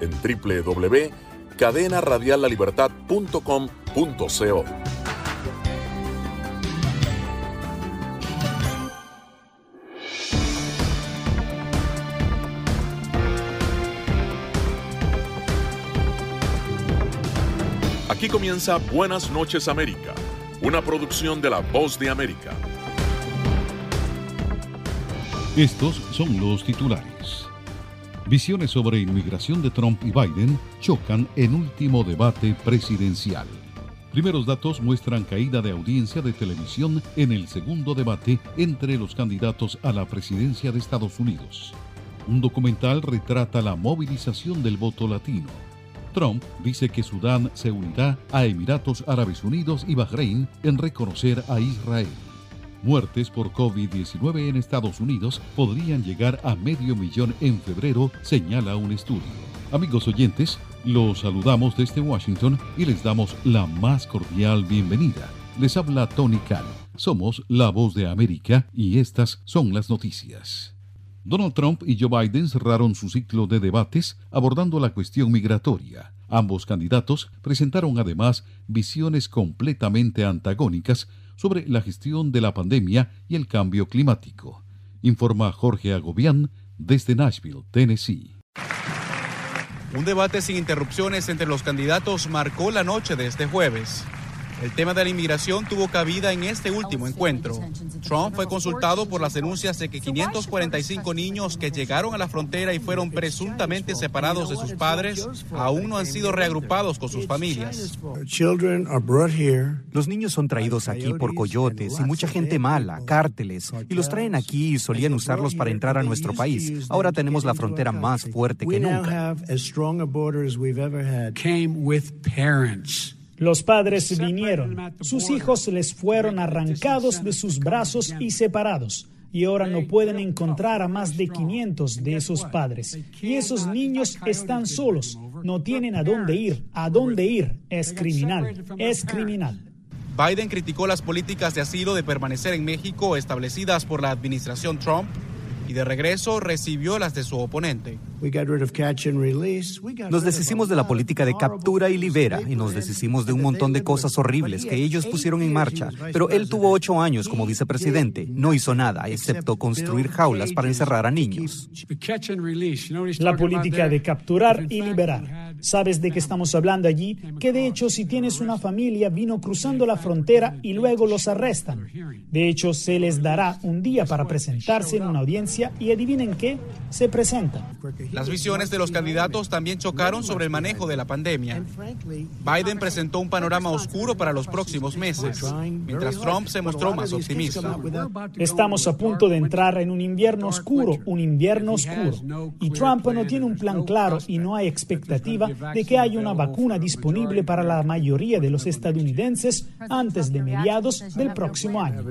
en www.cadenaradiallalibertad.com.co. Aquí comienza Buenas noches América, una producción de La Voz de América. Estos son los titulares. Visiones sobre inmigración de Trump y Biden chocan en último debate presidencial. Primeros datos muestran caída de audiencia de televisión en el segundo debate entre los candidatos a la presidencia de Estados Unidos. Un documental retrata la movilización del voto latino. Trump dice que Sudán se unirá a Emiratos Árabes Unidos y Bahrein en reconocer a Israel muertes por COVID-19 en Estados Unidos podrían llegar a medio millón en febrero, señala un estudio. Amigos oyentes, los saludamos desde Washington y les damos la más cordial bienvenida. Les habla Tony Khan. Somos la voz de América y estas son las noticias. Donald Trump y Joe Biden cerraron su ciclo de debates abordando la cuestión migratoria. Ambos candidatos presentaron además visiones completamente antagónicas sobre la gestión de la pandemia y el cambio climático. Informa Jorge Agobián desde Nashville, Tennessee. Un debate sin interrupciones entre los candidatos marcó la noche de este jueves. El tema de la inmigración tuvo cabida en este último encuentro. Trump fue consultado por las denuncias de que 545 niños que llegaron a la frontera y fueron presuntamente separados de sus padres aún no han sido reagrupados con sus familias. Los niños son traídos aquí por coyotes y mucha gente mala, cárteles, y los traen aquí y solían usarlos para entrar a nuestro país. Ahora tenemos la frontera más fuerte que nunca. Los padres vinieron, sus hijos les fueron arrancados de sus brazos y separados, y ahora no pueden encontrar a más de 500 de esos padres. Y esos niños están solos, no tienen a dónde ir, a dónde ir. Es criminal, es criminal. Biden criticó las políticas de asilo de permanecer en México establecidas por la administración Trump y de regreso recibió las de su oponente. Nos deshicimos de la política de captura y libera y nos deshicimos de un montón de cosas horribles que ellos pusieron en marcha. Pero él tuvo ocho años como vicepresidente. No hizo nada excepto construir jaulas para encerrar a niños. La política de capturar y liberar. ¿Sabes de qué estamos hablando allí? Que de hecho si tienes una familia vino cruzando la frontera y luego los arrestan. De hecho se les dará un día para presentarse en una audiencia y adivinen qué, se presentan. Las visiones de los candidatos también chocaron sobre el manejo de la pandemia. Biden presentó un panorama oscuro para los próximos meses, mientras Trump se mostró más optimista. Estamos a punto de entrar en un invierno oscuro, un invierno oscuro. Y Trump no tiene un plan claro y no hay expectativa de que haya una vacuna disponible para la mayoría de los estadounidenses antes de mediados del próximo año.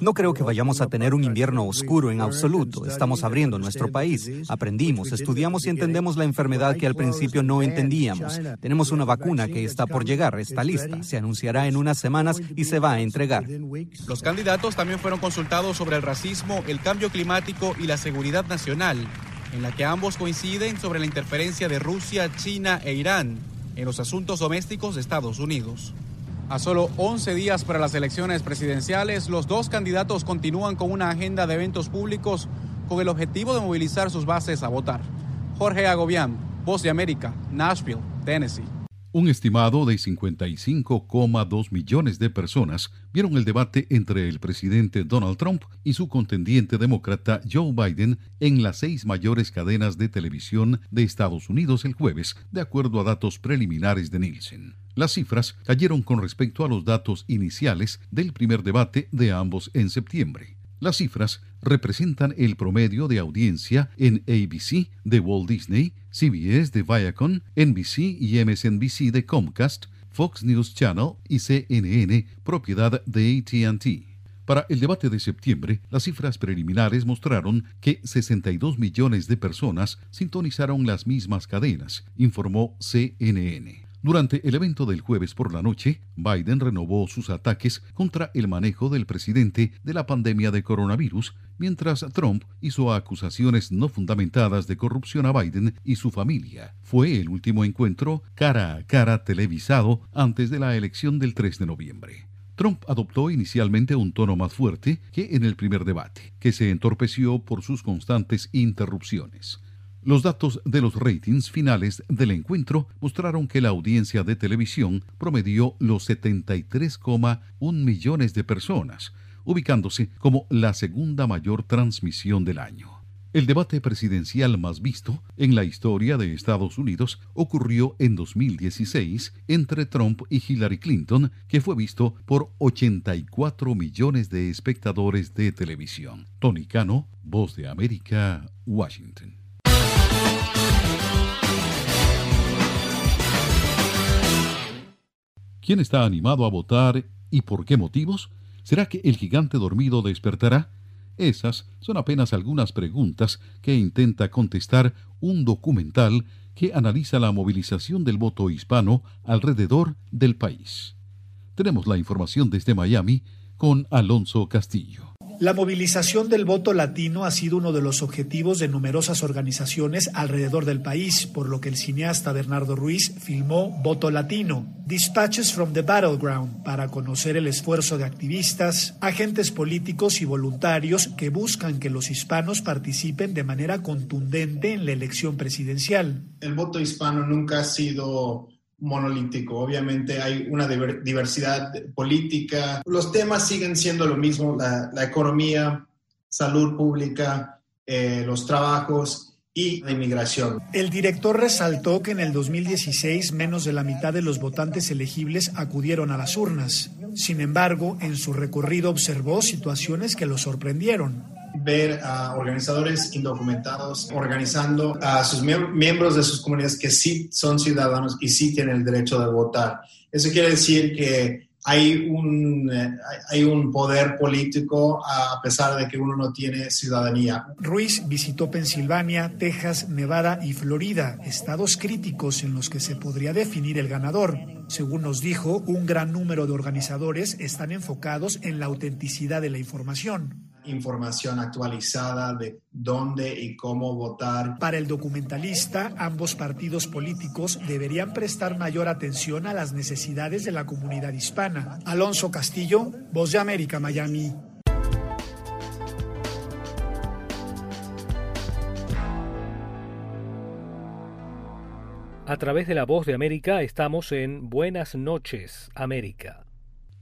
No creo que vayamos a tener un invierno oscuro en absoluto. Estamos abriendo nuestro país Aprendimos, estudiamos y entendemos la enfermedad que al principio no entendíamos. Tenemos una vacuna que está por llegar, está lista, se anunciará en unas semanas y se va a entregar. Los candidatos también fueron consultados sobre el racismo, el cambio climático y la seguridad nacional, en la que ambos coinciden sobre la interferencia de Rusia, China e Irán en los asuntos domésticos de Estados Unidos. A solo 11 días para las elecciones presidenciales, los dos candidatos continúan con una agenda de eventos públicos con el objetivo de movilizar sus bases a votar. Jorge Agobián, Voz de América, Nashville, Tennessee. Un estimado de 55,2 millones de personas vieron el debate entre el presidente Donald Trump y su contendiente demócrata Joe Biden en las seis mayores cadenas de televisión de Estados Unidos el jueves, de acuerdo a datos preliminares de Nielsen. Las cifras cayeron con respecto a los datos iniciales del primer debate de ambos en septiembre. Las cifras representan el promedio de audiencia en ABC de Walt Disney, CBS de Viacom, NBC y MSNBC de Comcast, Fox News Channel y CNN, propiedad de ATT. Para el debate de septiembre, las cifras preliminares mostraron que 62 millones de personas sintonizaron las mismas cadenas, informó CNN. Durante el evento del jueves por la noche, Biden renovó sus ataques contra el manejo del presidente de la pandemia de coronavirus, mientras Trump hizo acusaciones no fundamentadas de corrupción a Biden y su familia. Fue el último encuentro cara a cara televisado antes de la elección del 3 de noviembre. Trump adoptó inicialmente un tono más fuerte que en el primer debate, que se entorpeció por sus constantes interrupciones. Los datos de los ratings finales del encuentro mostraron que la audiencia de televisión promedió los 73,1 millones de personas, ubicándose como la segunda mayor transmisión del año. El debate presidencial más visto en la historia de Estados Unidos ocurrió en 2016 entre Trump y Hillary Clinton, que fue visto por 84 millones de espectadores de televisión. Tony Cano, Voz de América, Washington. ¿Quién está animado a votar y por qué motivos? ¿Será que el gigante dormido despertará? Esas son apenas algunas preguntas que intenta contestar un documental que analiza la movilización del voto hispano alrededor del país. Tenemos la información desde Miami con Alonso Castillo. La movilización del voto latino ha sido uno de los objetivos de numerosas organizaciones alrededor del país, por lo que el cineasta Bernardo Ruiz filmó Voto Latino, Dispatches from the Battleground, para conocer el esfuerzo de activistas, agentes políticos y voluntarios que buscan que los hispanos participen de manera contundente en la elección presidencial. El voto hispano nunca ha sido monolítico. Obviamente hay una diversidad política. Los temas siguen siendo lo mismo, la, economía, salud pública, eh, los trabajos y la inmigración. El director resaltó que en el 2016 menos de la mitad de los votantes elegibles acudieron a las urnas. Sin embargo, en su recorrido observó situaciones que lo sorprendieron ver a organizadores indocumentados organizando a sus miembros de sus comunidades que sí son ciudadanos y sí tienen el derecho de votar. Eso quiere decir que hay un, eh, hay un poder político a pesar de que uno no tiene ciudadanía. Ruiz visitó Pensilvania, Texas, Nevada y Florida, estados críticos en los que se podría definir el ganador. Según nos dijo, un gran número de organizadores están enfocados en la autenticidad de la información información actualizada de dónde y cómo votar. Para el documentalista, ambos partidos políticos deberían prestar mayor atención a las necesidades de la comunidad hispana. Alonso Castillo, Voz de América, Miami. A través de la Voz de América estamos en Buenas noches, América.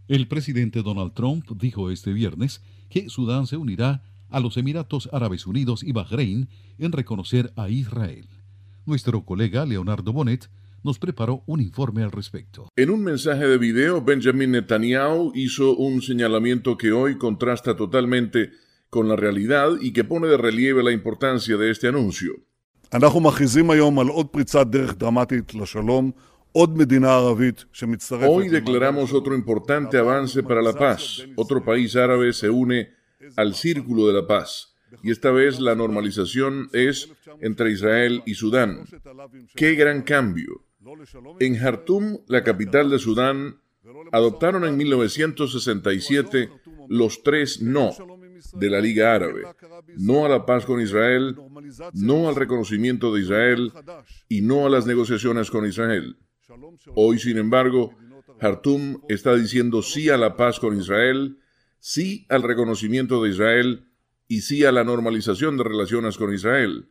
El presidente Donald Trump dijo este viernes que Sudán se unirá a los Emiratos Árabes Unidos y Bahrein en reconocer a Israel. Nuestro colega Leonardo Bonet nos preparó un informe al respecto. En un mensaje de video, Benjamin Netanyahu hizo un señalamiento que hoy contrasta totalmente con la realidad y que pone de relieve la importancia de este anuncio. Hoy declaramos otro importante avance para la paz. Otro país árabe se une al círculo de la paz. Y esta vez la normalización es entre Israel y Sudán. ¡Qué gran cambio! En Jartum, la capital de Sudán, adoptaron en 1967 los tres no de la Liga Árabe. No a la paz con Israel, no al reconocimiento de Israel y no a las negociaciones con Israel. Hoy, sin embargo, Jartum está diciendo sí a la paz con Israel, sí al reconocimiento de Israel y sí a la normalización de relaciones con Israel.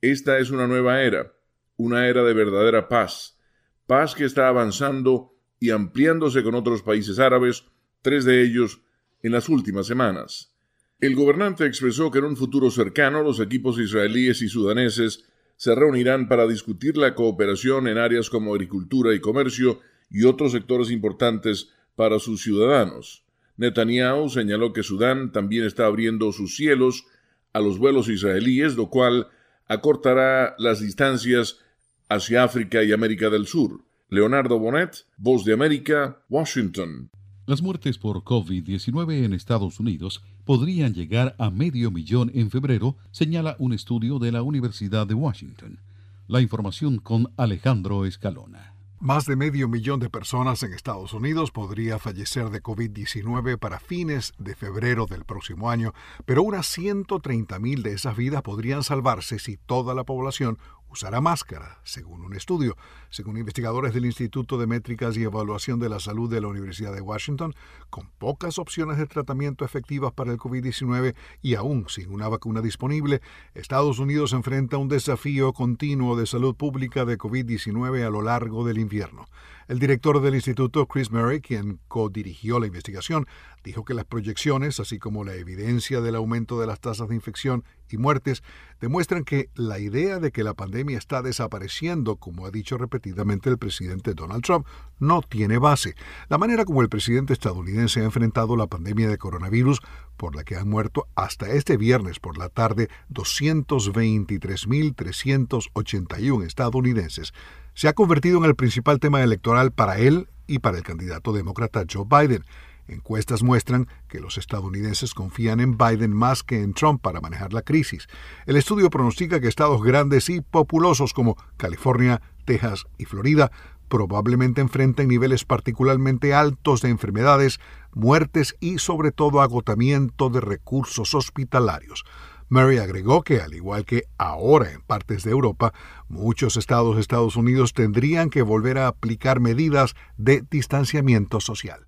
Esta es una nueva era, una era de verdadera paz, paz que está avanzando y ampliándose con otros países árabes, tres de ellos en las últimas semanas. El gobernante expresó que en un futuro cercano los equipos israelíes y sudaneses se reunirán para discutir la cooperación en áreas como agricultura y comercio y otros sectores importantes para sus ciudadanos. Netanyahu señaló que Sudán también está abriendo sus cielos a los vuelos israelíes, lo cual acortará las distancias hacia África y América del Sur. Leonardo Bonet, Voz de América, Washington. Las muertes por COVID-19 en Estados Unidos podrían llegar a medio millón en febrero, señala un estudio de la Universidad de Washington. La información con Alejandro Escalona. Más de medio millón de personas en Estados Unidos podría fallecer de COVID-19 para fines de febrero del próximo año, pero unas 130 mil de esas vidas podrían salvarse si toda la población usará máscara, según un estudio. Según investigadores del Instituto de Métricas y Evaluación de la Salud de la Universidad de Washington, con pocas opciones de tratamiento efectivas para el COVID-19 y aún sin una vacuna disponible, Estados Unidos enfrenta un desafío continuo de salud pública de COVID-19 a lo largo del invierno. El director del instituto, Chris Murray, quien co-dirigió la investigación, dijo que las proyecciones, así como la evidencia del aumento de las tasas de infección y muertes, demuestran que la idea de que la pandemia está desapareciendo, como ha dicho repetidamente el presidente Donald Trump, no tiene base. La manera como el presidente estadounidense ha enfrentado la pandemia de coronavirus, por la que han muerto hasta este viernes por la tarde 223.381 estadounidenses, se ha convertido en el principal tema electoral para él y para el candidato demócrata Joe Biden. Encuestas muestran que los estadounidenses confían en Biden más que en Trump para manejar la crisis. El estudio pronostica que estados grandes y populosos como California, Texas y Florida probablemente enfrenten niveles particularmente altos de enfermedades, muertes y sobre todo agotamiento de recursos hospitalarios. Murray agregó que, al igual que ahora en partes de Europa, muchos estados de Estados Unidos tendrían que volver a aplicar medidas de distanciamiento social.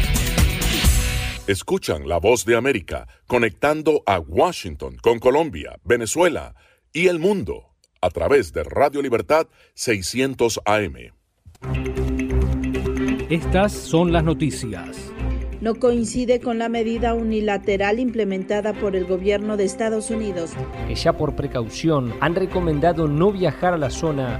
Escuchan la voz de América conectando a Washington con Colombia, Venezuela y el mundo a través de Radio Libertad 600 AM. Estas son las noticias. No coincide con la medida unilateral implementada por el gobierno de Estados Unidos. Que ya por precaución han recomendado no viajar a la zona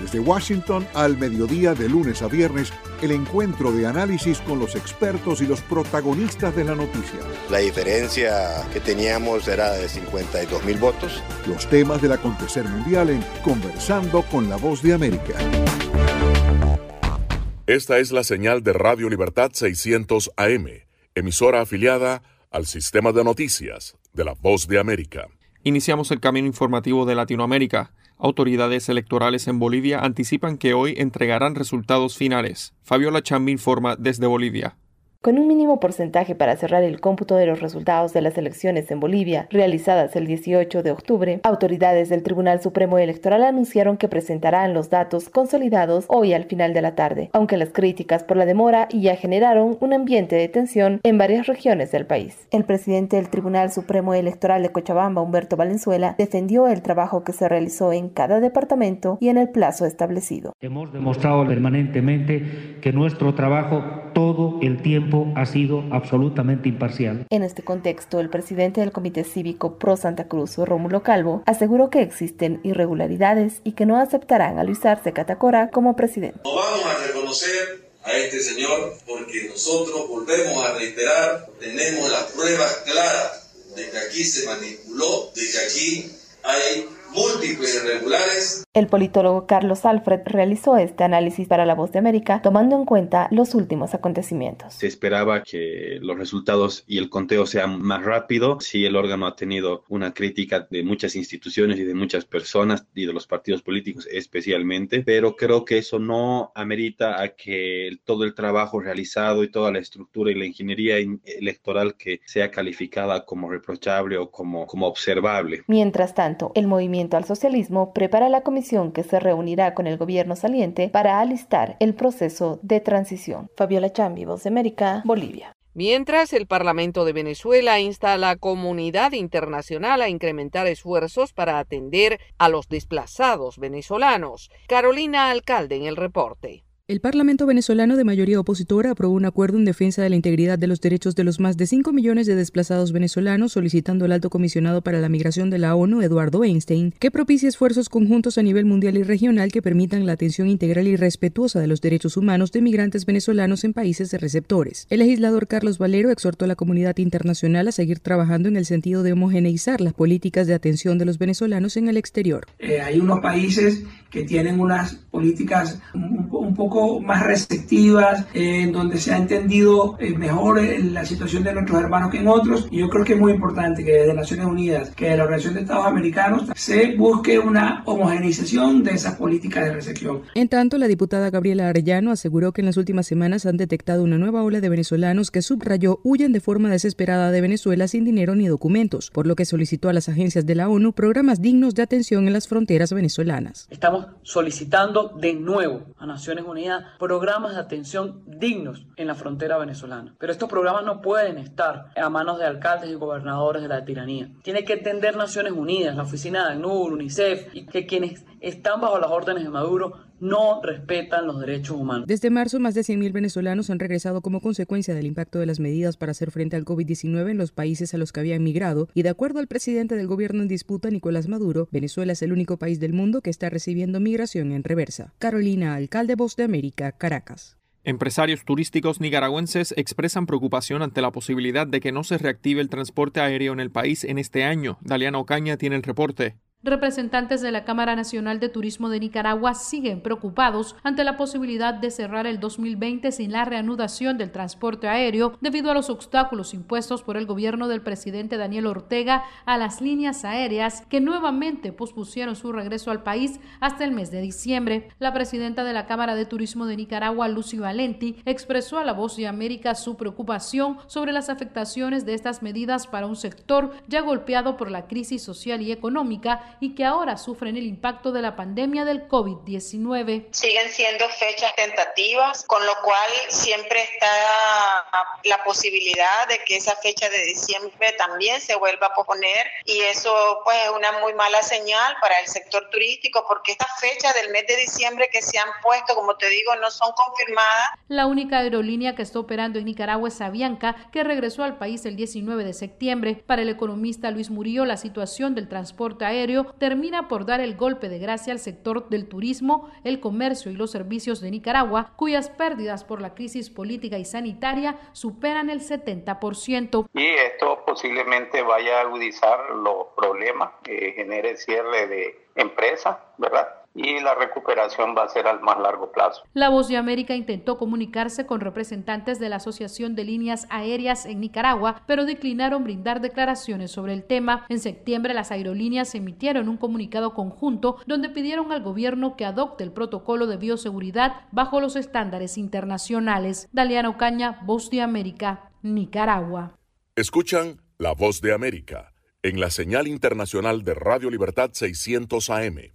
desde Washington al mediodía de lunes a viernes, el encuentro de análisis con los expertos y los protagonistas de la noticia. La diferencia que teníamos era de 52 mil votos. Los temas del acontecer mundial en Conversando con la Voz de América. Esta es la señal de Radio Libertad 600 AM, emisora afiliada al sistema de noticias de la Voz de América. Iniciamos el camino informativo de Latinoamérica. Autoridades electorales en Bolivia anticipan que hoy entregarán resultados finales. Fabiola Chambi informa desde Bolivia. Con un mínimo porcentaje para cerrar el cómputo de los resultados de las elecciones en Bolivia, realizadas el 18 de octubre, autoridades del Tribunal Supremo Electoral anunciaron que presentarán los datos consolidados hoy al final de la tarde, aunque las críticas por la demora ya generaron un ambiente de tensión en varias regiones del país. El presidente del Tribunal Supremo Electoral de Cochabamba, Humberto Valenzuela, defendió el trabajo que se realizó en cada departamento y en el plazo establecido. Hemos demostrado permanentemente que nuestro trabajo todo el tiempo ha sido absolutamente imparcial. En este contexto, el presidente del Comité Cívico Pro Santa Cruz, Rómulo Calvo, aseguró que existen irregularidades y que no aceptarán a Luis Arce Catacora como presidente. No vamos a reconocer a este señor porque nosotros volvemos a reiterar, tenemos las pruebas claras de que aquí se manipuló, de que aquí hay múltiples irregulares. El politólogo Carlos Alfred realizó este análisis para La Voz de América tomando en cuenta los últimos acontecimientos. Se esperaba que los resultados y el conteo sean más rápido. Sí, el órgano ha tenido una crítica de muchas instituciones y de muchas personas y de los partidos políticos especialmente, pero creo que eso no amerita a que todo el trabajo realizado y toda la estructura y la ingeniería electoral que sea calificada como reprochable o como, como observable. Mientras tanto, el movimiento al Socialismo prepara la comisión que se reunirá con el gobierno saliente para alistar el proceso de transición. Fabiola Chambi, Voz de América, Bolivia. Mientras, el Parlamento de Venezuela insta a la comunidad internacional a incrementar esfuerzos para atender a los desplazados venezolanos. Carolina Alcalde en el reporte. El Parlamento venezolano de mayoría opositora aprobó un acuerdo en defensa de la integridad de los derechos de los más de 5 millones de desplazados venezolanos, solicitando al alto comisionado para la migración de la ONU, Eduardo Einstein, que propicie esfuerzos conjuntos a nivel mundial y regional que permitan la atención integral y respetuosa de los derechos humanos de migrantes venezolanos en países receptores. El legislador Carlos Valero exhortó a la comunidad internacional a seguir trabajando en el sentido de homogeneizar las políticas de atención de los venezolanos en el exterior. Eh, hay unos países que tienen unas políticas un, un poco más receptivas, en donde se ha entendido eh, mejor eh, la situación de nuestros hermanos que en otros. Y yo creo que es muy importante que desde Naciones Unidas, que de la Organización de Estados Americanos, se busque una homogeneización de esas políticas de recepción. En tanto, la diputada Gabriela Arellano aseguró que en las últimas semanas han detectado una nueva ola de venezolanos que subrayó huyen de forma desesperada de Venezuela sin dinero ni documentos, por lo que solicitó a las agencias de la ONU programas dignos de atención en las fronteras venezolanas. Estamos solicitando de nuevo a Naciones Unidas programas de atención dignos en la frontera venezolana. Pero estos programas no pueden estar a manos de alcaldes y gobernadores de la tiranía. Tiene que entender Naciones Unidas, la oficina de ACNUR, UNICEF, y que quienes están bajo las órdenes de Maduro no respetan los derechos humanos. Desde marzo, más de 100.000 venezolanos han regresado como consecuencia del impacto de las medidas para hacer frente al COVID-19 en los países a los que habían migrado, y de acuerdo al presidente del gobierno en disputa, Nicolás Maduro, Venezuela es el único país del mundo que está recibiendo migración en reversa. Carolina, alcalde Voz de América, Caracas. Empresarios turísticos nicaragüenses expresan preocupación ante la posibilidad de que no se reactive el transporte aéreo en el país en este año. Daliana Ocaña tiene el reporte. Representantes de la Cámara Nacional de Turismo de Nicaragua siguen preocupados ante la posibilidad de cerrar el 2020 sin la reanudación del transporte aéreo debido a los obstáculos impuestos por el gobierno del presidente Daniel Ortega a las líneas aéreas que nuevamente pospusieron su regreso al país hasta el mes de diciembre. La presidenta de la Cámara de Turismo de Nicaragua, Lucy Valenti, expresó a la Voz de América su preocupación sobre las afectaciones de estas medidas para un sector ya golpeado por la crisis social y económica y que ahora sufren el impacto de la pandemia del COVID-19. Siguen siendo fechas tentativas, con lo cual siempre está la posibilidad de que esa fecha de diciembre también se vuelva a posponer y eso pues es una muy mala señal para el sector turístico porque estas fechas del mes de diciembre que se han puesto, como te digo, no son confirmadas. La única aerolínea que está operando en Nicaragua es Avianca, que regresó al país el 19 de septiembre. Para el economista Luis Murillo, la situación del transporte aéreo termina por dar el golpe de gracia al sector del turismo, el comercio y los servicios de Nicaragua, cuyas pérdidas por la crisis política y sanitaria superan el 70%. Y esto posiblemente vaya a agudizar los problemas que genere cierre de empresas, ¿verdad? Y la recuperación va a ser al más largo plazo. La Voz de América intentó comunicarse con representantes de la Asociación de Líneas Aéreas en Nicaragua, pero declinaron brindar declaraciones sobre el tema. En septiembre las aerolíneas emitieron un comunicado conjunto donde pidieron al gobierno que adopte el protocolo de bioseguridad bajo los estándares internacionales. Daliano Caña, Voz de América, Nicaragua. Escuchan La Voz de América en la señal internacional de Radio Libertad 600 AM.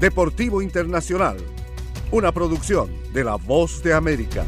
Deportivo Internacional, una producción de La Voz de América.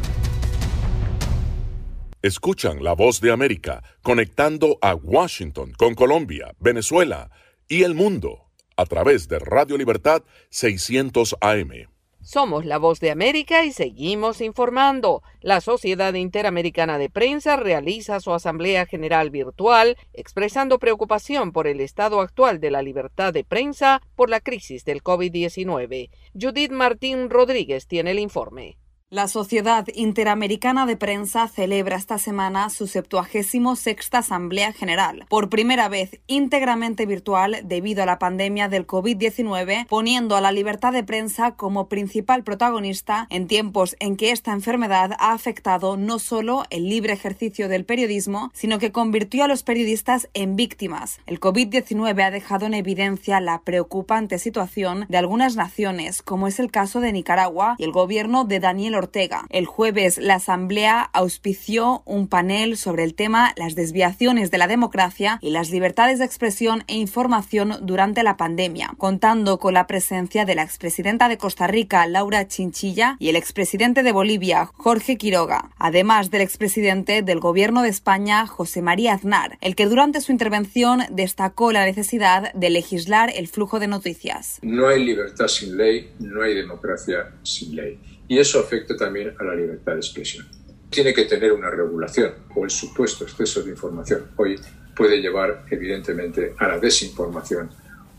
Escuchan La Voz de América conectando a Washington con Colombia, Venezuela y el mundo a través de Radio Libertad 600 AM. Somos la voz de América y seguimos informando. La Sociedad Interamericana de Prensa realiza su Asamblea General Virtual expresando preocupación por el estado actual de la libertad de prensa por la crisis del COVID-19. Judith Martín Rodríguez tiene el informe. La Sociedad Interamericana de Prensa celebra esta semana su 76 Asamblea General, por primera vez íntegramente virtual debido a la pandemia del COVID-19, poniendo a la libertad de prensa como principal protagonista en tiempos en que esta enfermedad ha afectado no solo el libre ejercicio del periodismo, sino que convirtió a los periodistas en víctimas. El COVID-19 ha dejado en evidencia la preocupante situación de algunas naciones, como es el caso de Nicaragua y el gobierno de Daniel El jueves, la Asamblea auspició un panel sobre el tema las desviaciones de la democracia y las libertades de expresión e información durante la pandemia, contando con la presencia de la expresidenta de Costa Rica, Laura Chinchilla, y el expresidente de Bolivia, Jorge Quiroga, además del expresidente del Gobierno de España, José María Aznar, el que durante su intervención destacó la necesidad de legislar el flujo de noticias. No hay libertad sin ley, no hay democracia sin ley y eso afecta también a la libertad de expresión. Tiene que tener una regulación o el supuesto exceso de información hoy puede llevar evidentemente a la desinformación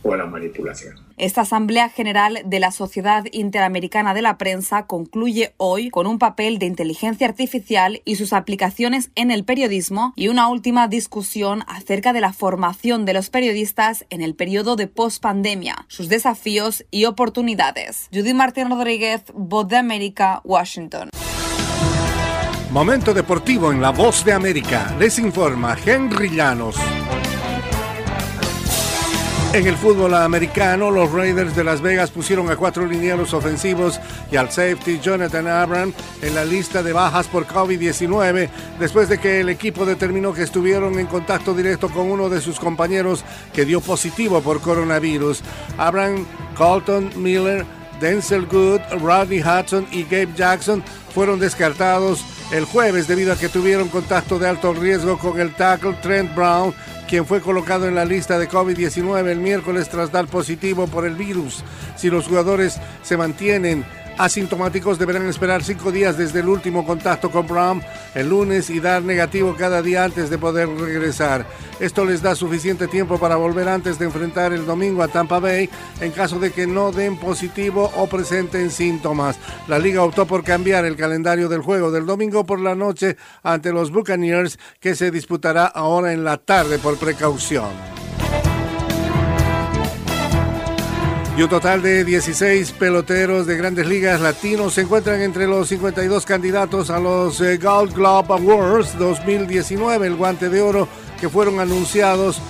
o a la manipulación. Esta Asamblea General de la Sociedad Interamericana de la Prensa concluye hoy con un papel de inteligencia artificial y sus aplicaciones en el periodismo y una última discusión acerca de la formación de los periodistas en el periodo de pospandemia, sus desafíos y oportunidades. Judy Martín Rodríguez, Voz de América, Washington. Momento deportivo en la Voz de América. Les informa Henry Llanos. En el fútbol americano, los Raiders de Las Vegas pusieron a cuatro linieros ofensivos y al safety Jonathan Abram en la lista de bajas por COVID-19 después de que el equipo determinó que estuvieron en contacto directo con uno de sus compañeros que dio positivo por coronavirus. Abram, Colton Miller, Denzel Good, Rodney Hudson y Gabe Jackson fueron descartados el jueves debido a que tuvieron contacto de alto riesgo con el tackle Trent Brown quien fue colocado en la lista de COVID-19 el miércoles tras dar positivo por el virus. Si los jugadores se mantienen asintomáticos deberán esperar cinco días desde el último contacto con Brown el lunes y dar negativo cada día antes de poder regresar. Esto les da suficiente tiempo para volver antes de enfrentar el domingo a Tampa Bay en caso de que no den positivo o presenten síntomas. La liga optó por cambiar el calendario del juego del domingo por la noche ante los Buccaneers que se disputará ahora en la tarde por precaución. Y un total de 16 peloteros de grandes ligas latinos se encuentran entre los 52 candidatos a los eh, Gold Glove Awards 2019, el guante de oro, que fueron anunciados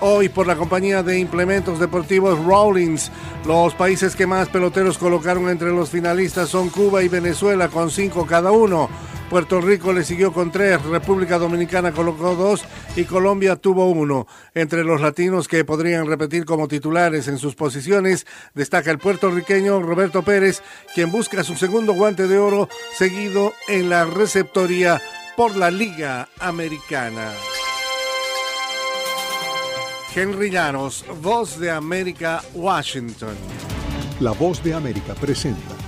hoy por la compañía de implementos deportivos Rawlings. Los países que más peloteros colocaron entre los finalistas son Cuba y Venezuela con cinco cada uno. Puerto Rico le siguió con tres, República Dominicana colocó dos y Colombia tuvo uno. Entre los latinos que podrían repetir como titulares en sus posiciones, destaca el puertorriqueño Roberto Pérez, quien busca su segundo guante de oro seguido en la receptoría por la Liga Americana. Henry Llanos, Voz de América, Washington. La Voz de América presenta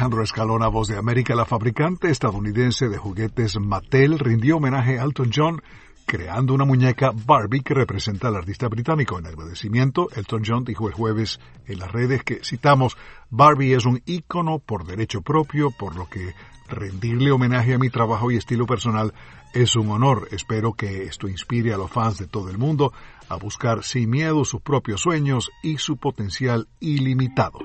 Alejandro Escalona, voz de América, la fabricante estadounidense de juguetes Mattel, rindió homenaje a Elton John creando una muñeca Barbie que representa al artista británico. En agradecimiento, Elton John dijo el jueves en las redes que, citamos, Barbie es un ícono por derecho propio, por lo que rendirle homenaje a mi trabajo y estilo personal es un honor. Espero que esto inspire a los fans de todo el mundo a buscar sin miedo sus propios sueños y su potencial ilimitado.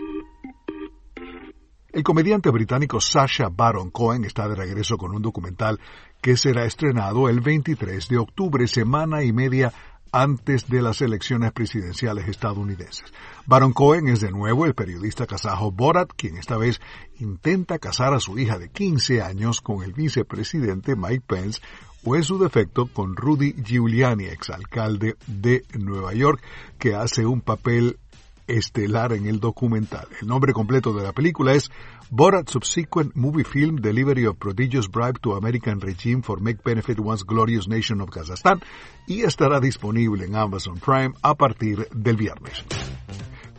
El comediante británico Sasha Baron Cohen está de regreso con un documental que será estrenado el 23 de octubre, semana y media antes de las elecciones presidenciales estadounidenses. Baron Cohen es de nuevo el periodista kazajo Borat, quien esta vez intenta casar a su hija de 15 años con el vicepresidente Mike Pence o en su defecto con Rudy Giuliani, exalcalde de Nueva York, que hace un papel estelar en el documental. El nombre completo de la película es Borat Subsequent Movie Film Delivery of Prodigious Bribe to American Regime for Make Benefit Once Glorious Nation of Kazakhstan y estará disponible en Amazon Prime a partir del viernes.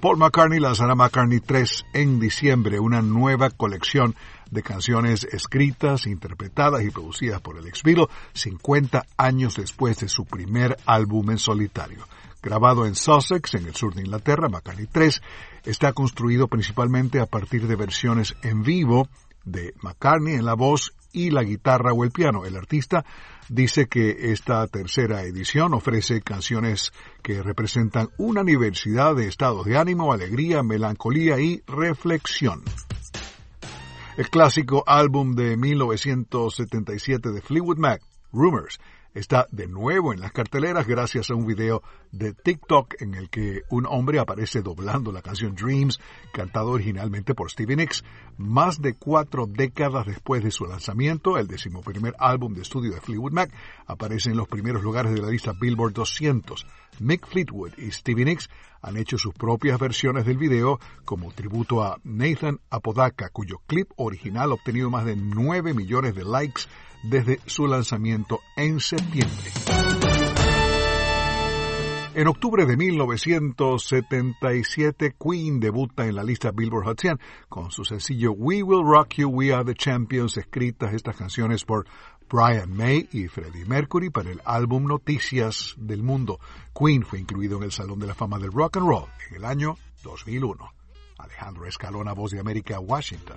Paul McCartney lanzará McCartney 3 en diciembre, una nueva colección de canciones escritas, interpretadas y producidas por el ex 50 años después de su primer álbum en solitario. Grabado en Sussex, en el sur de Inglaterra, McCartney 3 está construido principalmente a partir de versiones en vivo de McCartney en la voz y la guitarra o el piano. El artista dice que esta tercera edición ofrece canciones que representan una diversidad de estados de ánimo, alegría, melancolía y reflexión. El clásico álbum de 1977 de Fleetwood Mac, Rumors, está de nuevo en las carteleras gracias a un video de TikTok en el que un hombre aparece doblando la canción Dreams, cantada originalmente por Stevie Nicks. Más de cuatro décadas después de su lanzamiento, el decimoprimer álbum de estudio de Fleetwood Mac aparece en los primeros lugares de la lista Billboard 200. Mick Fleetwood y Stevie Nicks han hecho sus propias versiones del video como tributo a Nathan Apodaca, cuyo clip original ha obtenido más de 9 millones de likes desde su lanzamiento en septiembre. En octubre de 1977, Queen debuta en la lista Billboard Hot 100 con su sencillo We Will Rock You, We Are the Champions, escritas estas canciones por Brian May y Freddie Mercury para el álbum Noticias del Mundo. Queen fue incluido en el Salón de la Fama del Rock and Roll en el año 2001. Alejandro Escalona, Voz de América, Washington.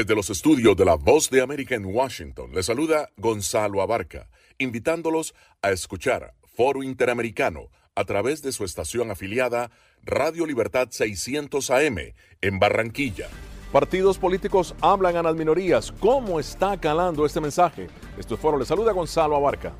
Desde los estudios de la Voz de América en Washington, le saluda Gonzalo Abarca, invitándolos a escuchar Foro Interamericano a través de su estación afiliada Radio Libertad 600 AM en Barranquilla. Partidos políticos hablan a las minorías. ¿Cómo está calando este mensaje? Este foro le saluda Gonzalo Abarca.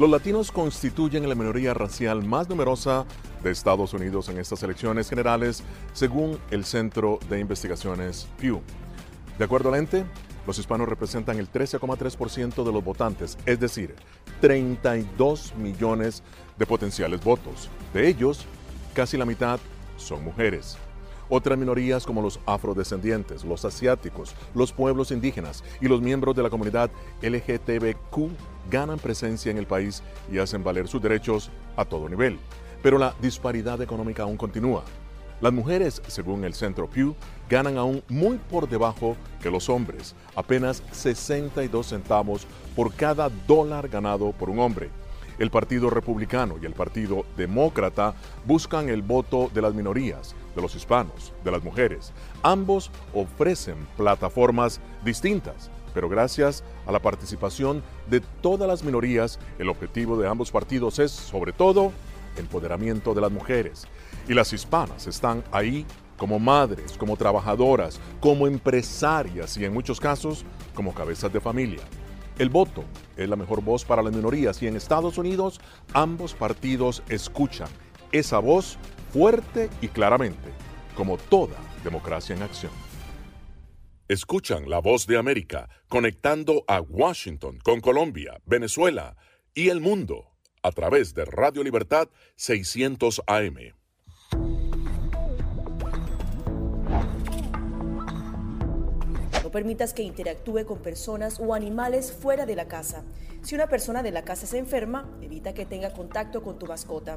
Los latinos constituyen la minoría racial más numerosa de Estados Unidos en estas elecciones generales, según el Centro de Investigaciones Pew. De acuerdo al ente, los hispanos representan el 13,3% de los votantes, es decir, 32 millones de potenciales votos. De ellos, casi la mitad son mujeres. Otras minorías como los afrodescendientes, los asiáticos, los pueblos indígenas y los miembros de la comunidad LGTBQ ganan presencia en el país y hacen valer sus derechos a todo nivel. Pero la disparidad económica aún continúa. Las mujeres, según el Centro Pew, ganan aún muy por debajo que los hombres, apenas 62 centavos por cada dólar ganado por un hombre. El Partido Republicano y el Partido Demócrata buscan el voto de las minorías, de los hispanos, de las mujeres. Ambos ofrecen plataformas distintas, pero gracias a la participación de todas las minorías, el objetivo de ambos partidos es, sobre todo, empoderamiento de las mujeres. Y las hispanas están ahí como madres, como trabajadoras, como empresarias y en muchos casos como cabezas de familia. El voto es la mejor voz para las minorías y en Estados Unidos ambos partidos escuchan esa voz fuerte y claramente, como toda democracia en acción. Escuchan la voz de América conectando a Washington con Colombia, Venezuela y el mundo a través de Radio Libertad 600 AM. No permitas que interactúe con personas o animales fuera de la casa. Si una persona de la casa se enferma, evita que tenga contacto con tu mascota.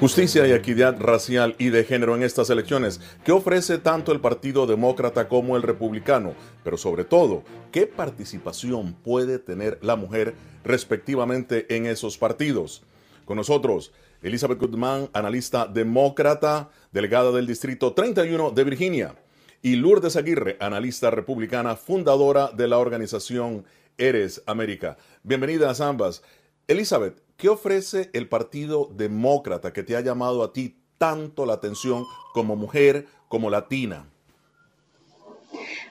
Justicia y equidad racial y de género en estas elecciones. ¿Qué ofrece tanto el Partido Demócrata como el Republicano? Pero sobre todo, ¿qué participación puede tener la mujer respectivamente en esos partidos? Con nosotros, Elizabeth Goodman, analista demócrata, delegada del Distrito 31 de Virginia, y Lourdes Aguirre, analista republicana, fundadora de la organización Eres América. Bienvenidas ambas. Elizabeth, ¿qué ofrece el Partido Demócrata que te ha llamado a ti tanto la atención como mujer, como latina?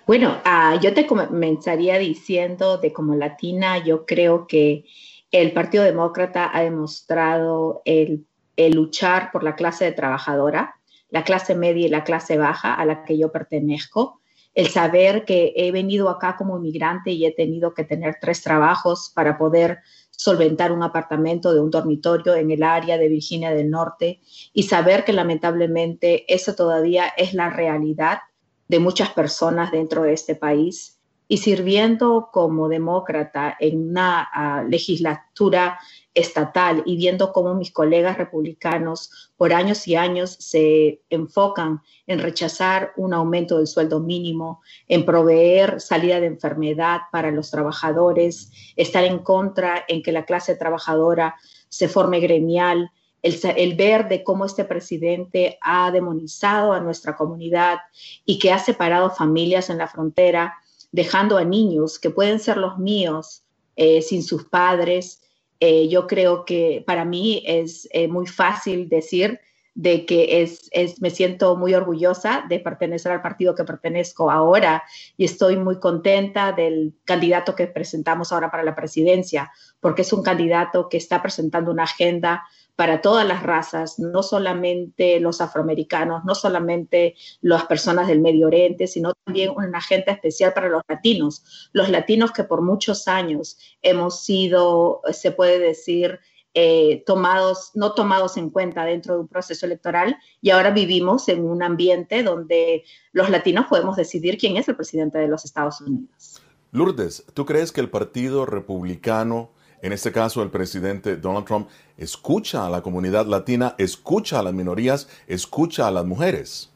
Bueno, uh, yo te comenzaría diciendo de como latina, yo creo que el Partido Demócrata ha demostrado el, el, luchar por la clase de trabajadora, la clase media y la clase baja a la que yo pertenezco, el saber que he venido acá como inmigrante y he tenido que tener tres trabajos para poder solventar un apartamento de un dormitorio en el área de Virginia del Norte y saber que lamentablemente eso todavía es la realidad de muchas personas dentro de este país. Y sirviendo como demócrata en una uh, legislatura estatal y viendo cómo mis colegas republicanos por años y años se enfocan en rechazar un aumento del sueldo mínimo, en proveer salida de enfermedad para los trabajadores, estar en contra en que la clase trabajadora se forme gremial, el, ver de cómo este presidente ha demonizado a nuestra comunidad y que ha separado familias en la frontera, dejando a niños que pueden ser los míos eh, sin sus padres. Eh, yo creo que para mí es eh, muy fácil decir de que es, es, me siento muy orgullosa de pertenecer al partido que pertenezco ahora y estoy muy contenta del candidato que presentamos ahora para la presidencia, porque es un candidato que está presentando una agenda para todas las razas, no solamente los afroamericanos, no solamente las personas del Medio Oriente, sino también una agenda especial para los latinos, los latinos que por muchos años hemos sido, se puede decir, eh, tomados, no tomados en cuenta dentro de un proceso electoral y ahora vivimos en un ambiente donde los latinos podemos decidir quién es el presidente de los Estados Unidos. Lourdes, ¿tú crees que el Partido Republicano en este caso el presidente Donald Trump, escucha a la comunidad latina, escucha a las minorías, escucha a las mujeres.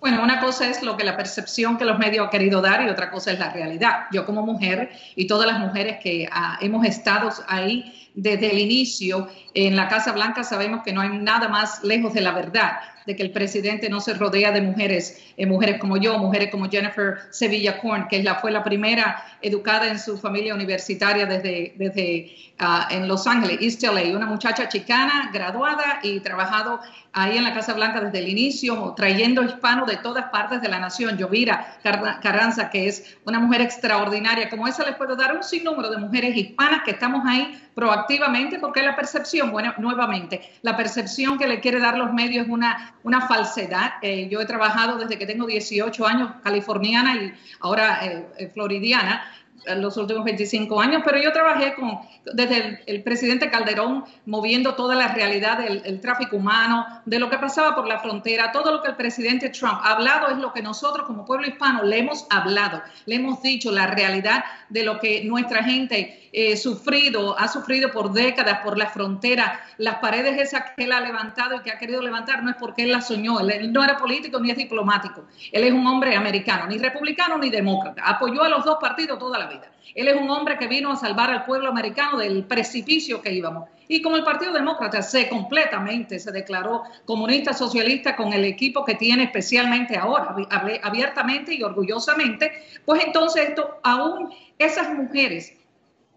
Bueno, una cosa es lo que la percepción que los medios han querido dar y otra cosa es la realidad. Yo como mujer y todas las mujeres que ah, hemos estado ahí desde el inicio en la Casa Blanca sabemos que no hay nada más lejos de la verdad de que el presidente no se rodea de mujeres, eh, mujeres como yo, mujeres como Jennifer Sevilla Korn, que la, fue la primera educada en su familia universitaria desde, desde uh, en Los Ángeles, East LA, una muchacha chicana, graduada y trabajado ahí en la Casa Blanca desde el inicio, trayendo hispanos de todas partes de la nación. Yovira Carranza, que es una mujer extraordinaria, como esa les puedo dar un sinnúmero de mujeres hispanas que estamos ahí proactivamente, porque la percepción, bueno, nuevamente, la percepción que le quiere dar los medios es una, una falsedad. Eh, yo he trabajado desde que tengo 18 años, californiana y ahora eh, eh, los últimos 25 años, pero yo trabajé con, desde el, presidente Calderón moviendo toda la realidad del tráfico humano, de lo que pasaba por la frontera, todo lo que el presidente Trump ha hablado es lo que nosotros como pueblo hispano le hemos hablado, le hemos dicho la realidad de lo que nuestra gente eh, sufrido, ha sufrido por décadas por la frontera, las paredes esas que él ha levantado y que ha querido levantar no es porque él las soñó, él no era político ni es diplomático, él es un hombre americano, ni republicano ni demócrata, apoyó a los dos partidos toda la vida. Él es un hombre que vino a salvar al pueblo americano del precipicio que íbamos. Y como el Partido Demócrata se completamente se declaró comunista socialista con el equipo que tiene especialmente ahora, abiertamente y orgullosamente, pues entonces esto, aún esas mujeres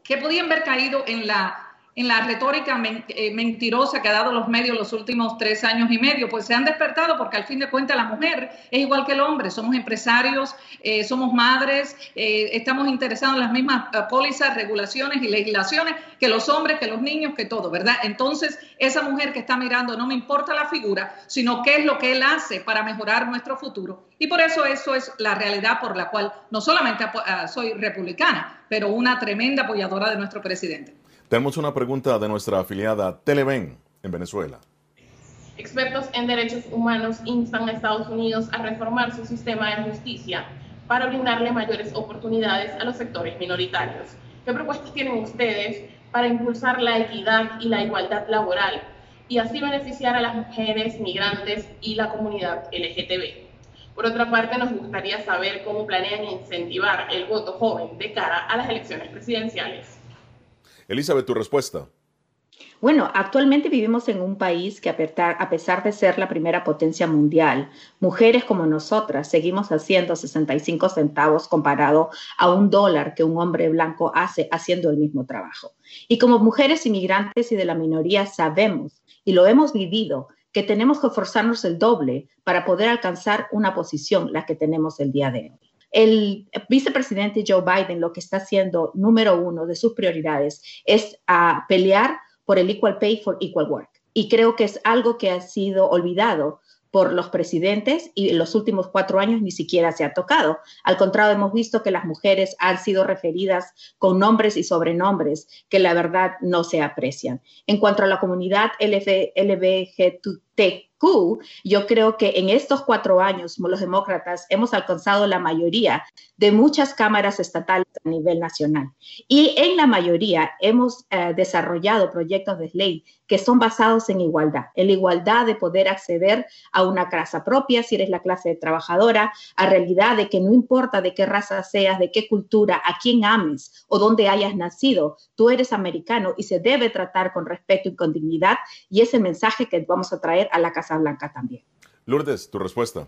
que podían haber caído en la en la retórica eh, mentirosa que ha dado los medios los últimos tres años y medio, pues se han despertado porque al fin de cuentas la mujer es igual que el hombre, somos empresarios, eh, somos madres, eh, estamos interesados en las mismas pólizas, regulaciones y legislaciones que los hombres, que los niños, que todo, ¿verdad? Entonces, esa mujer que está mirando, no me importa la figura, sino qué es lo que él hace para mejorar nuestro futuro. Y por eso eso es la realidad por la cual no solamente ah, soy republicana, pero una tremenda apoyadora de nuestro presidente. Tenemos una pregunta de nuestra afiliada Televen en Venezuela. Expertos en derechos humanos instan a Estados Unidos a reformar su sistema de justicia para brindarle mayores oportunidades a los sectores minoritarios. ¿Qué propuestas tienen ustedes para impulsar la equidad y la igualdad laboral y así beneficiar a las mujeres, migrantes y la comunidad LGTB? Por otra parte, nos gustaría saber cómo planean incentivar el voto joven de cara a las elecciones presidenciales. Elizabeth, tu respuesta. Bueno, actualmente vivimos en un país que a pesar de ser la primera potencia mundial, mujeres como nosotras seguimos haciendo 65 centavos comparado a un dólar que un hombre blanco hace haciendo el mismo trabajo. Y como mujeres inmigrantes y de la minoría sabemos y lo hemos vivido que tenemos que esforzarnos el doble para poder alcanzar una posición, la que tenemos el día de hoy el vicepresidente Joe Biden lo que está haciendo, número uno de sus prioridades, es a pelear por el Equal Pay for Equal Work. Y creo que es algo que ha sido olvidado por los presidentes y en los últimos cuatro años ni siquiera se ha tocado. Al contrario, hemos visto que las mujeres han sido referidas con nombres y sobrenombres que la verdad no se aprecian. En cuanto a la comunidad LBGT, yo creo que en estos cuatro años los demócratas hemos alcanzado la mayoría de muchas cámaras estatales a nivel nacional. Y en la mayoría hemos eh, desarrollado proyectos de ley que son basados en igualdad, en la igualdad de poder acceder a una casa propia si eres la clase trabajadora, a realidad de que no importa de qué raza seas, de qué cultura, a quién ames o dónde hayas nacido, tú eres americano y se debe tratar con respeto y con dignidad y ese mensaje que vamos a traer a la Casa Blanca también. Lourdes, tu respuesta.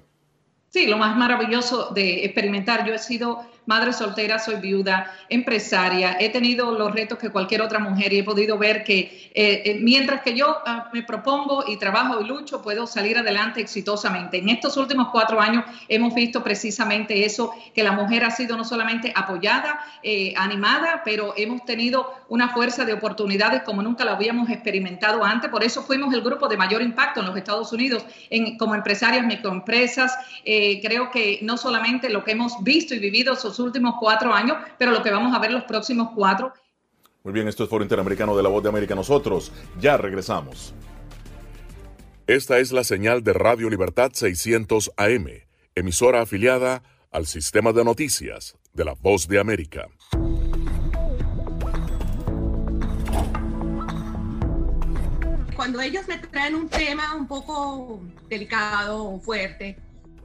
Sí, lo más maravilloso de experimentar. Yo he sido madre soltera, soy viuda, empresaria, he tenido los retos que cualquier otra mujer y he podido ver que eh, eh, mientras que yo ah, me propongo y trabajo y lucho, puedo salir adelante exitosamente. En estos últimos cuatro años hemos visto precisamente eso, que la mujer ha sido no solamente apoyada, eh, animada, pero hemos tenido una fuerza de oportunidades como nunca la habíamos experimentado antes. Por eso fuimos el grupo de mayor impacto en los Estados Unidos en, como empresarias, microempresas. creo que no solamente lo que hemos visto y vivido últimos cuatro años, pero lo que vamos a ver los próximos cuatro. Muy bien, esto es Foro Interamericano de la Voz de América. Nosotros ya regresamos. Esta es la señal de Radio Libertad 600 AM, emisora afiliada al sistema de noticias de la Voz de América. Cuando ellos me traen un tema un poco delicado o fuerte,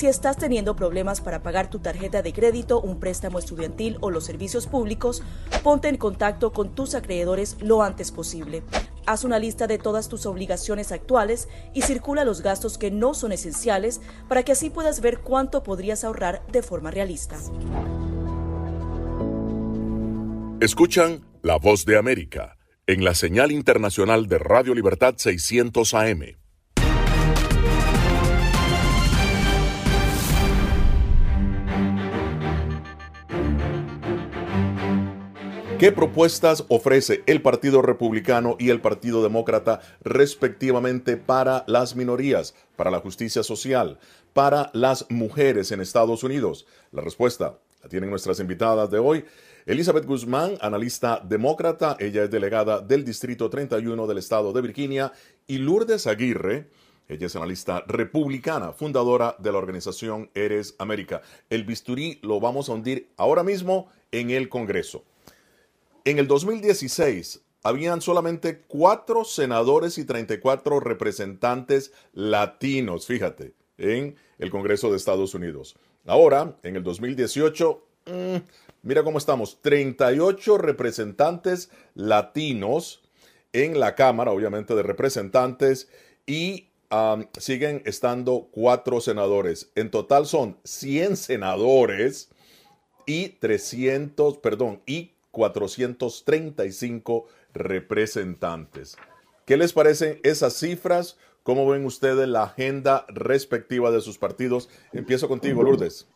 si estás teniendo problemas para pagar tu tarjeta de crédito, un préstamo estudiantil o los servicios públicos, ponte en contacto con tus acreedores lo antes posible. Haz una lista de todas tus obligaciones actuales y circula los gastos que no son esenciales para que así puedas ver cuánto podrías ahorrar de forma realista. Escuchan La Voz de América en la señal internacional de Radio Libertad 600 AM. ¿Qué propuestas ofrece el Partido Republicano y el Partido Demócrata respectivamente para las minorías, para la justicia social, para las mujeres en Estados Unidos? La respuesta la tienen nuestras invitadas de hoy. Elizabeth Guzmán, analista demócrata, ella es delegada del Distrito 31 del Estado de Virginia, y Lourdes Aguirre, ella es analista republicana, fundadora de la organización Eres América. El bisturí lo vamos a hundir ahora mismo en el Congreso. En el 2016 habían solamente cuatro senadores y 34 representantes latinos, fíjate, en el Congreso de Estados Unidos. Ahora, en el 2018, mm, mira cómo estamos, 38 representantes latinos en la Cámara, obviamente, de Representantes y siguen estando cuatro senadores. En total son 100 senadores y 300, perdón, y 435 representantes. ¿Qué les parecen esas cifras? ¿Cómo ven ustedes la agenda respectiva de sus partidos? Empiezo contigo, Lourdes.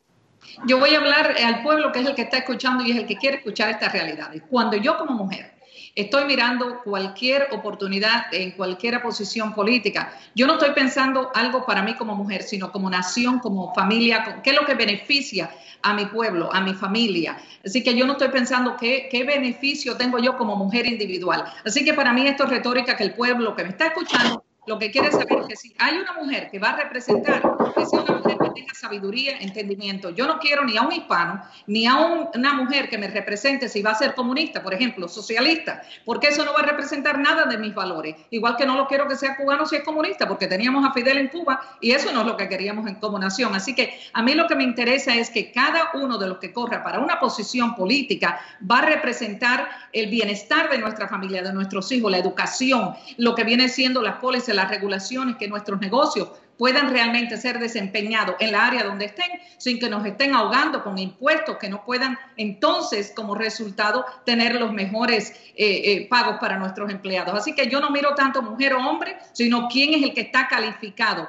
Yo voy a hablar al pueblo que es el que está escuchando y es el que quiere escuchar estas realidades. Cuando yo como mujer estoy mirando cualquier oportunidad en cualquier posición política, yo no estoy pensando algo para mí como mujer, sino como nación, como familia, qué es lo que beneficia a mi pueblo, a mi familia. Así que yo no estoy pensando qué, beneficio tengo yo como mujer individual. Así que para mí esto es retórica que el pueblo que me está escuchando lo que quiere saber es que si hay una mujer que va a representar, que sea una mujer sabiduría, entendimiento. Yo no quiero ni a un hispano, ni a una mujer que me represente si va a ser comunista, por ejemplo, socialista, porque eso no va a representar nada de mis valores. Igual que no lo quiero que sea cubano si es comunista, porque teníamos a Fidel en Cuba y eso no es lo que queríamos en como nación. Así que a mí lo que me interesa es que cada uno de los que corra para una posición política va a representar el bienestar de nuestra familia, de nuestros hijos, la educación, lo que viene siendo las pólizas las regulaciones, que nuestros negocios puedan realmente ser desempeñados en la área donde estén, sin que nos estén ahogando con impuestos que no puedan entonces como resultado tener los mejores eh, eh, pagos para nuestros empleados. Así que yo no miro tanto mujer o hombre, sino quién es el que está calificado.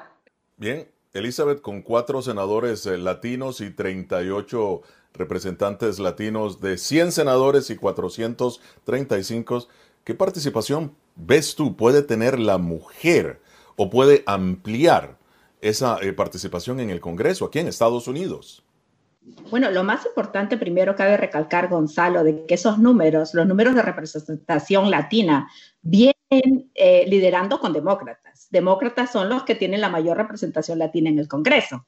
Bien, Elizabeth, con cuatro senadores eh, latinos y 38 representantes latinos de 100 senadores y 435, ¿qué participación ves tú puede tener la mujer o puede ampliar esa eh, participación en el Congreso aquí en Estados Unidos? Bueno, lo más importante primero cabe recalcar, Gonzalo, de que esos números, los números de representación latina, vienen eh, liderando con demócratas. Demócratas son los que tienen la mayor representación latina en el Congreso.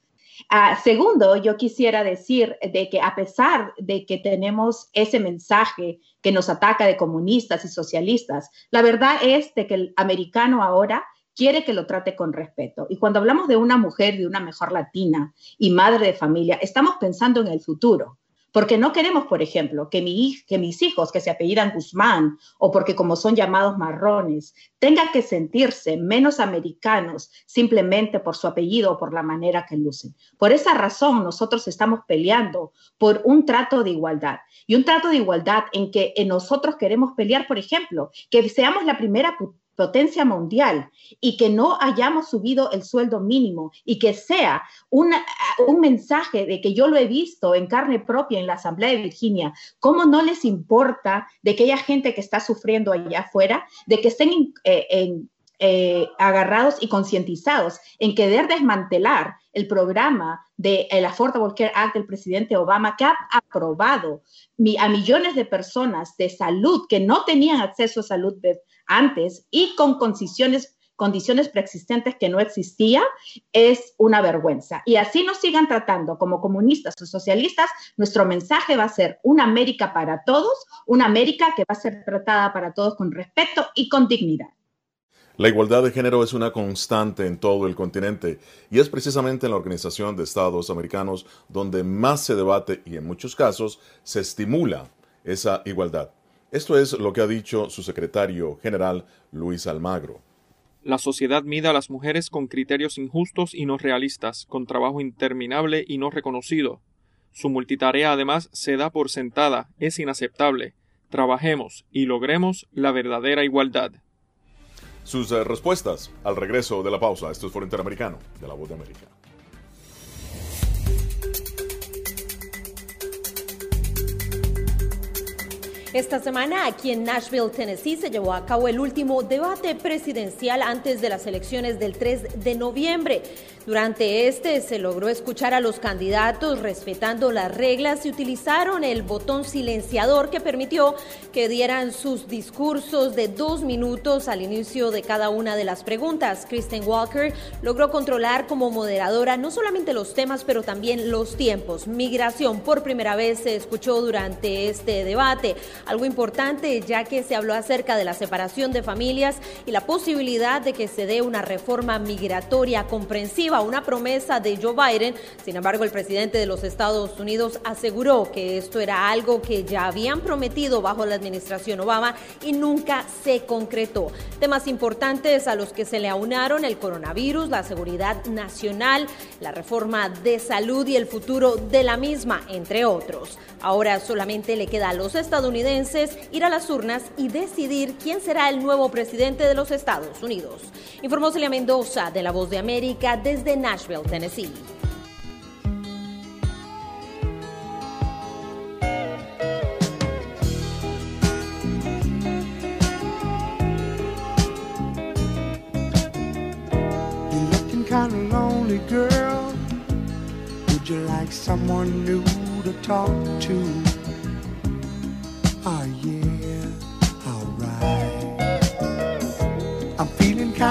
Ah, segundo, yo quisiera decir de que a pesar de que tenemos ese mensaje que nos ataca de comunistas y socialistas, la verdad es de que el americano ahora quiere que lo trate con respeto. Y cuando hablamos de una mujer, de una mejor latina y madre de familia, estamos pensando en el futuro. Porque no queremos, por ejemplo, que, mi, que mis hijos que se apellidan Guzmán o porque como son llamados marrones, tengan que sentirse menos americanos simplemente por su apellido o por la manera que lucen. Por esa razón nosotros estamos peleando por un trato de igualdad y un trato de igualdad en que nosotros queremos pelear, por ejemplo, que seamos la primera potencia mundial y que no hayamos subido el sueldo mínimo y que sea un mensaje de que yo lo he visto en carne propia en la Asamblea de Virginia, cómo no les importa de aquella gente que está sufriendo allá afuera, de que estén eh, eh, agarrados y concientizados en querer desmantelar el programa del de Affordable Care Act del presidente Obama, que ha aprobado a millones de personas de salud que no tenían acceso a salud antes y con condiciones preexistentes que no existía, es una vergüenza. Y así nos sigan tratando como comunistas o socialistas, nuestro mensaje va a ser una América para todos, una América que va a ser tratada para todos con respeto y con dignidad. La igualdad de género es una constante en todo el continente y es precisamente en la Organización de Estados Americanos donde más se debate y en muchos casos se estimula esa igualdad. Esto es lo que ha dicho su secretario general Luis Almagro. La sociedad mide a las mujeres con criterios injustos y no realistas, con trabajo interminable y no reconocido. Su multitarea además se da por sentada, es inaceptable. Trabajemos y logremos la verdadera igualdad. Sus eh, respuestas al regreso de la pausa. Esto es Foro Interamericano de la Voz de América. Esta semana aquí en Nashville, Tennessee, se llevó a cabo el último debate presidencial antes de las elecciones del 3 de noviembre. Durante este se logró escuchar a los candidatos respetando las reglas y utilizaron el botón silenciador que permitió que dieran sus discursos de dos minutos al inicio de cada una de las preguntas. Kristen Walker logró controlar como moderadora no solamente los temas, pero también los tiempos. Migración por primera vez se escuchó durante este debate. Algo importante ya que se habló acerca de la separación de familias y la posibilidad de que se dé una reforma migratoria comprensiva una promesa de Joe Biden. Sin embargo, el presidente de los Estados Unidos aseguró que esto era algo que ya habían prometido bajo la administración Obama y nunca se concretó. Temas importantes a los que se le aunaron el coronavirus, la seguridad nacional, la reforma de salud y el futuro de la misma, entre otros. Ahora solamente le queda a los estadounidenses ir a las urnas y decidir quién será el nuevo presidente de los Estados Unidos. Informó Celia Mendoza de La Voz de América desde de Nashville, Tennessee. You're looking kind of lonely, girl. Would you like someone new to talk to? Ah, yeah.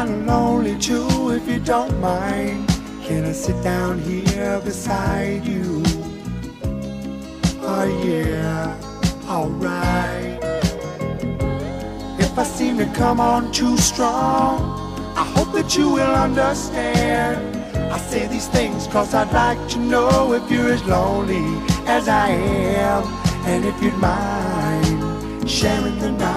Of lonely too, if you don't mind. Can I sit down here beside you? Oh, yeah, alright. If I seem to come on too strong, I hope that you will understand. I say these things cause I'd like to know if you're as lonely as I am. And if you'd mind sharing the night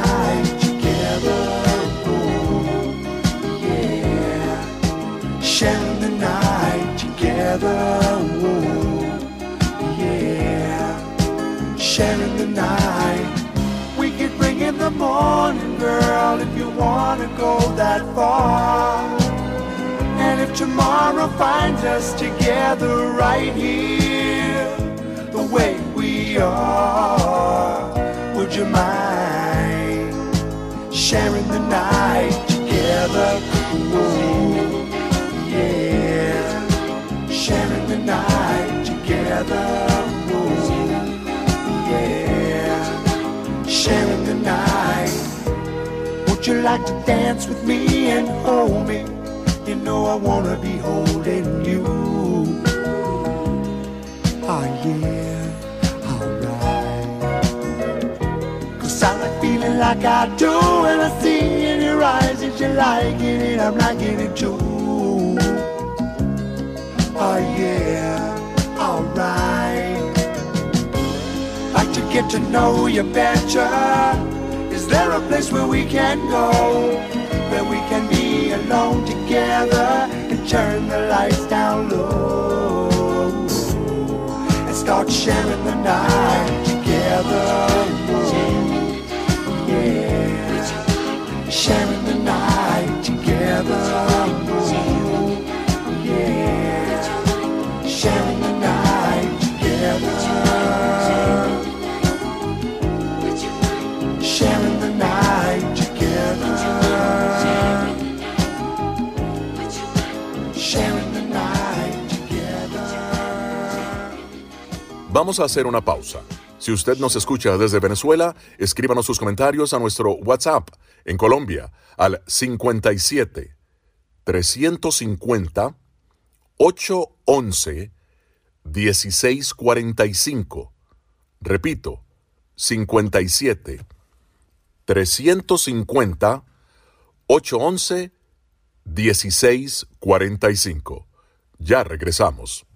together. Yeah. Sharing the night we could bring in the morning, girl, if you wanna go that far. And if tomorrow finds us together right here, the way we are, would you mind sharing the night together? Sharing the night. Would you like to dance with me and hold me? You know I wanna be holding you. Oh yeah, alright. Cause I like feeling like I do when I see in your eyes that you're liking it, I'm liking it too. Oh yeah, alright like to get to know you better. Is there a place where we can go? Where we can be alone together and turn the lights down low and start sharing the night together. Yeah, sharing the night together. Vamos a hacer una pausa. Si usted nos escucha desde Venezuela, escríbanos sus comentarios a nuestro WhatsApp en Colombia al 57 350 811 1645. Repito, 57 350 811 1645. Ya regresamos.